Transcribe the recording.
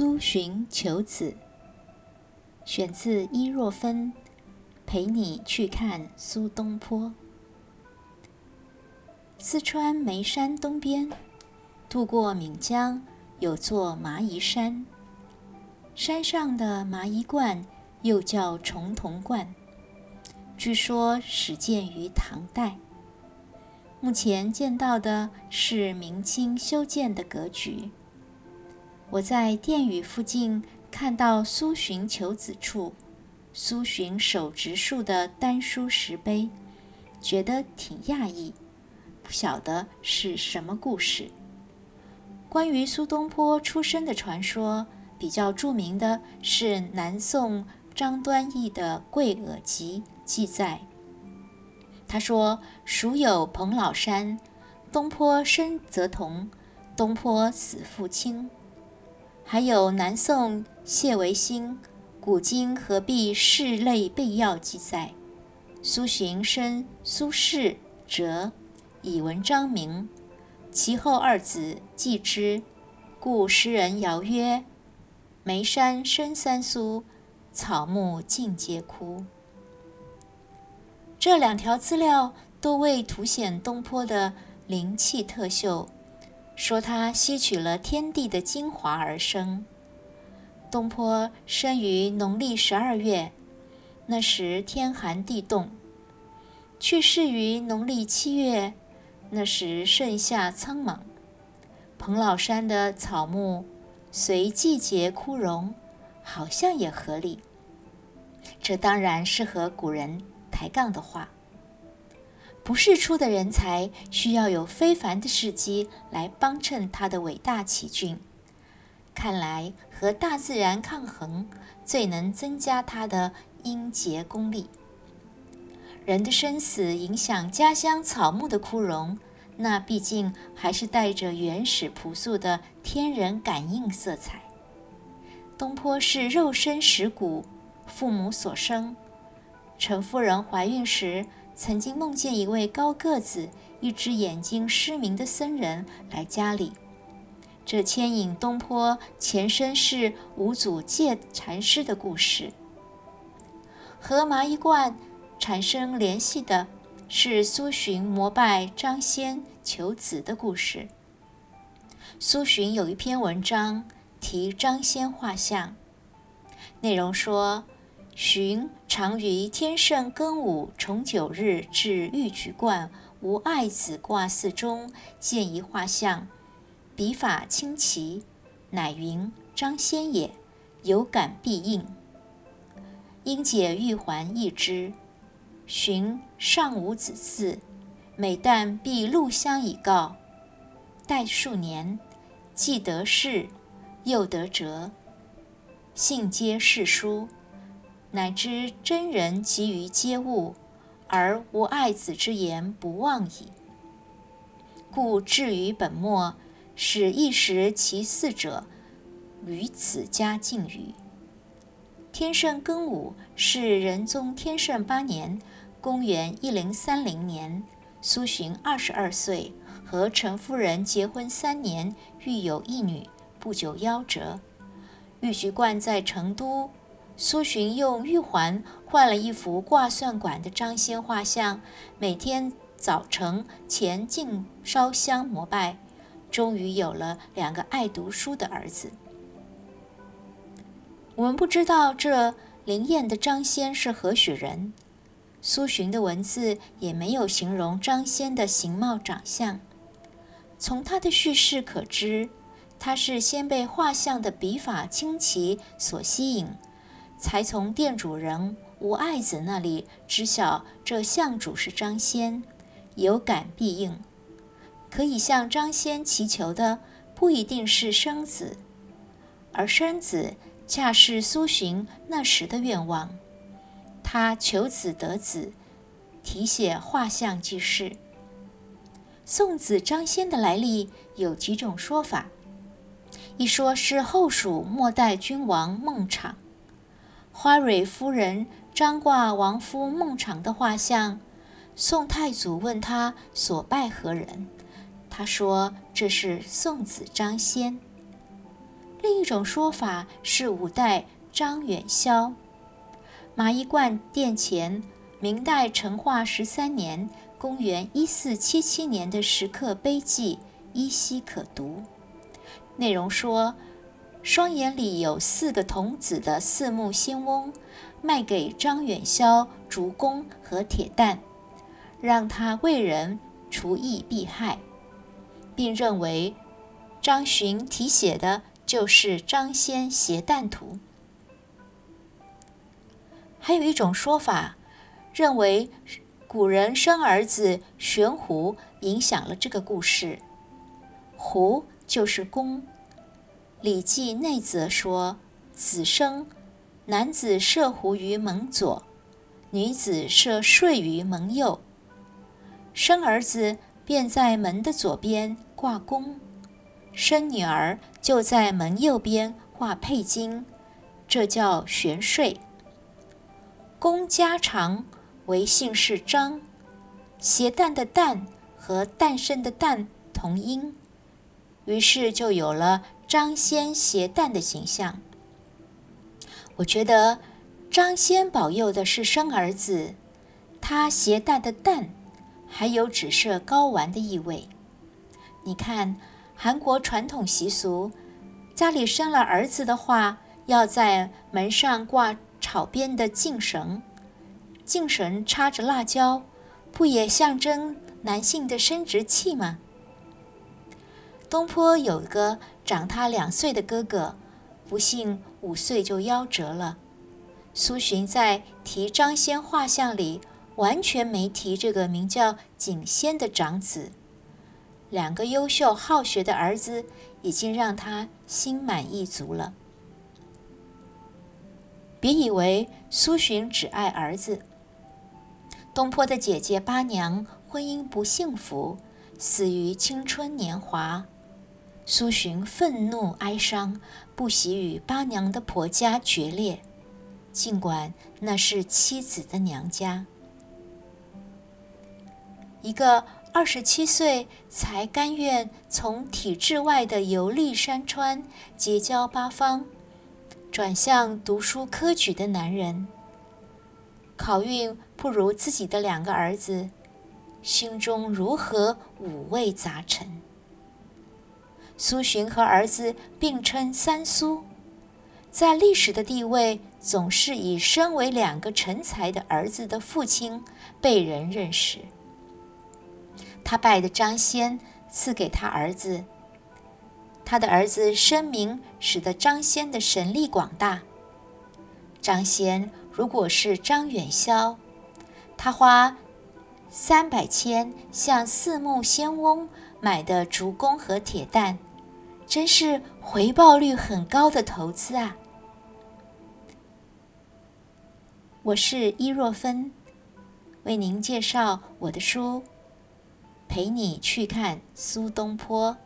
苏洵求子，选自伊若芬。陪你去看苏东坡。四川眉山东边，渡过岷江，有座麻夷山。山上的麻夷观又叫重瞳观，据说始建于唐代。目前见到的是明清修建的格局。我在殿宇附近看到苏洵求子处，苏洵手植树的丹书石碑，觉得挺讶异，不晓得是什么故事。关于苏东坡出生的传说，比较著名的是南宋张端义的《贵额集》记载。他说：“蜀有彭老山，东坡生则同，东坡死复亲。”还有南宋谢维新《古今何必室类备要》记载，苏洵生苏轼、哲，以文章名，其后二子继之，故诗人谣曰：“眉山生三苏，草木尽皆枯。”这两条资料都为凸显东坡的灵气特秀。说他吸取了天地的精华而生。东坡生于农历十二月，那时天寒地冻；去世于农历七月，那时盛夏苍茫。彭老山的草木随季节枯荣，好像也合理。这当然是和古人抬杠的话。不世出的人才，需要有非凡的事迹来帮衬他的伟大奇骏。看来和大自然抗衡，最能增加他的英杰功力。人的生死影响家乡草木的枯荣，那毕竟还是带着原始朴素的天人感应色彩。东坡是肉身蚀骨，父母所生。陈夫人怀孕时。曾经梦见一位高个子、一只眼睛失明的僧人来家里，这牵引东坡前身是五祖戒禅师的故事。和麻衣观产生联系的是苏洵膜拜张先求子的故事。苏洵有一篇文章题张先画像，内容说。寻常于天圣庚午重九日至玉举观无爱子卦寺中见一画像，笔法清奇，乃云张先也，有感必应。因解玉环一之，寻尚无子嗣，每旦必录香以告。待数年，既得势，又得折，信皆世书。乃知真人及于皆物，而无爱子之言不忘矣。故至于本末，使一时其四者于此家敬语。天圣庚午是仁宗天圣八年（公元一零三零年），苏洵二十二岁，和陈夫人结婚三年，育有一女，不久夭折。玉虚观在成都。苏洵用玉环换了一幅挂算馆的张先画像，每天早晨前进烧香膜拜，终于有了两个爱读书的儿子。我们不知道这灵验的张先是何许人，苏洵的文字也没有形容张先的形貌长相。从他的叙事可知，他是先被画像的笔法清奇所吸引。才从店主人吴爱子那里知晓，这相主是张先，有感必应，可以向张先祈求的不一定是生子，而生子恰是苏洵那时的愿望。他求子得子，题写画像记事。送子张先的来历有几种说法，一说是后蜀末代君王孟昶。花蕊夫人张挂亡夫孟昶的画像，宋太祖问他所拜何人，他说这是宋子张先。另一种说法是五代张远霄。马邑观殿前，明代成化十三年（公元一四七七年）的石刻碑记依稀可读。内容说，双眼里有四个童子的四目仙翁，卖给张远霄竹弓和铁弹，让他为人除疫避害，并认为张巡题写的就是张仙携弹图。还有一种说法，认为古人生儿子悬壶影响了这个故事。壶就是弓，《礼记内则》说：“子生，男子射壶于门左，女子射睡于门右。生儿子便在门的左边挂弓，生女儿就在门右边挂佩巾，这叫悬睡。”公家长为姓氏张，携蛋的蛋和诞生的蛋同音，于是就有了张先携蛋的形象。我觉得张先保佑的是生儿子，他携蛋的蛋还有指射睾丸的意味。你看韩国传统习俗，家里生了儿子的话，要在门上挂。草编的净绳，净绳插着辣椒，不也象征男性的生殖器吗？东坡有个长他两岁的哥哥，不幸五岁就夭折了。苏洵在题张先画像里完全没提这个名叫景仙的长子。两个优秀好学的儿子，已经让他心满意足了。别以为苏洵只爱儿子。东坡的姐姐八娘婚姻不幸福，死于青春年华。苏洵愤怒哀伤，不惜与八娘的婆家决裂，尽管那是妻子的娘家。一个二十七岁才甘愿从体制外的游历山川，结交八方。转向读书科举的男人，考运不如自己的两个儿子，心中如何五味杂陈？苏洵和儿子并称“三苏”，在历史的地位总是以身为两个成才的儿子的父亲被人认识。他拜的张先赐给他儿子。他的儿子声名，使得张先的神力广大。张先如果是张远霄，他花三百千向四目仙翁买的竹弓和铁弹，真是回报率很高的投资啊！我是伊若芬，为您介绍我的书，陪你去看苏东坡。